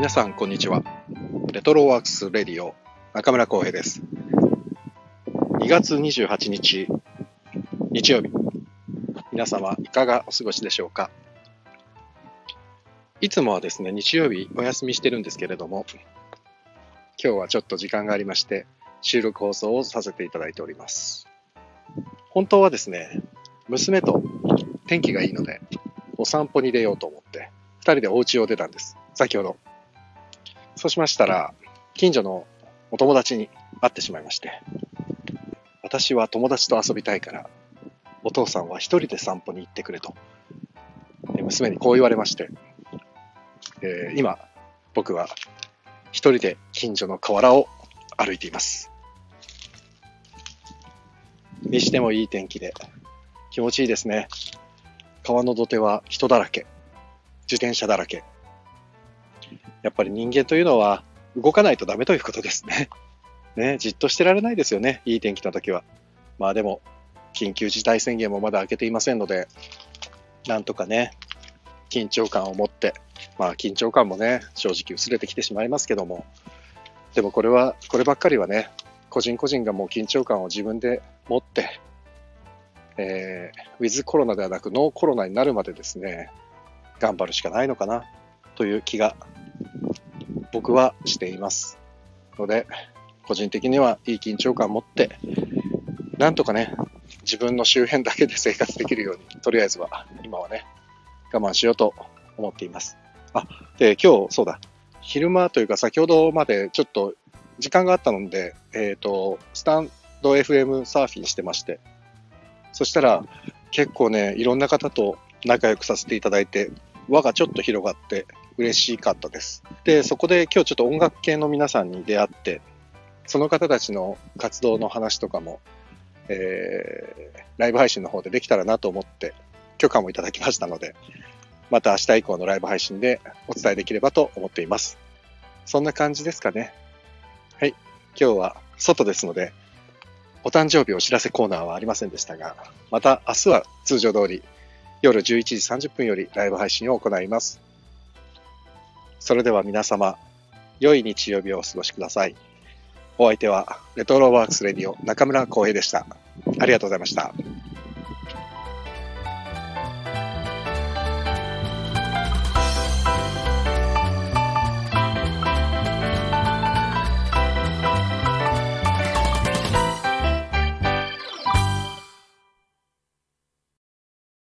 皆さんこんにちは。レトロワークスレディオ中村光平です。2月28日日曜日。皆様いかがお過ごしでしょうか？いつもはですね日曜日お休みしてるんですけれども今日はちょっと時間がありまして収録放送をさせていただいております。本当はですね娘と天気がいいのでお散歩に出ようと思って2人でお家を出たんです。先ほどそうしましたら、近所のお友達に会ってしまいまして、私は友達と遊びたいから、お父さんは一人で散歩に行ってくれと、娘にこう言われまして、えー、今、僕は一人で近所の河原を歩いています。にしてもいい天気で、気持ちいいですね。川の土手は人だらけ、自転車だらけ、やっぱり人間というのは動かないとダメということですね。ね、じっとしてられないですよね、いい天気の時は。まあでも、緊急事態宣言もまだ明けていませんので、なんとかね、緊張感を持って、まあ緊張感もね、正直薄れてきてしまいますけども、でもこれは、こればっかりはね、個人個人がもう緊張感を自分で持って、えー、ウィズコロナではなくノーコロナになるまでですね、頑張るしかないのかなという気が僕はしていますので、個人的にはいい緊張感を持って、なんとかね、自分の周辺だけで生活できるように、とりあえずは、今はね、我慢しようと思っています。あ、で、今日、そうだ、昼間というか先ほどまでちょっと時間があったので、えっ、ー、と、スタンド FM サーフィンしてまして、そしたら結構ね、いろんな方と仲良くさせていただいて、輪がちょっと広がって嬉しかったです。で、そこで今日ちょっと音楽系の皆さんに出会って、その方たちの活動の話とかも、えー、ライブ配信の方でできたらなと思って許可もいただきましたので、また明日以降のライブ配信でお伝えできればと思っています。そんな感じですかね。はい。今日は外ですので、お誕生日お知らせコーナーはありませんでしたが、また明日は通常通り夜11時30分よりライブ配信を行います。それでは皆様、良い日曜日をお過ごしください。お相手は、レトロワークスレディオ中村浩平でした。ありがとうございました。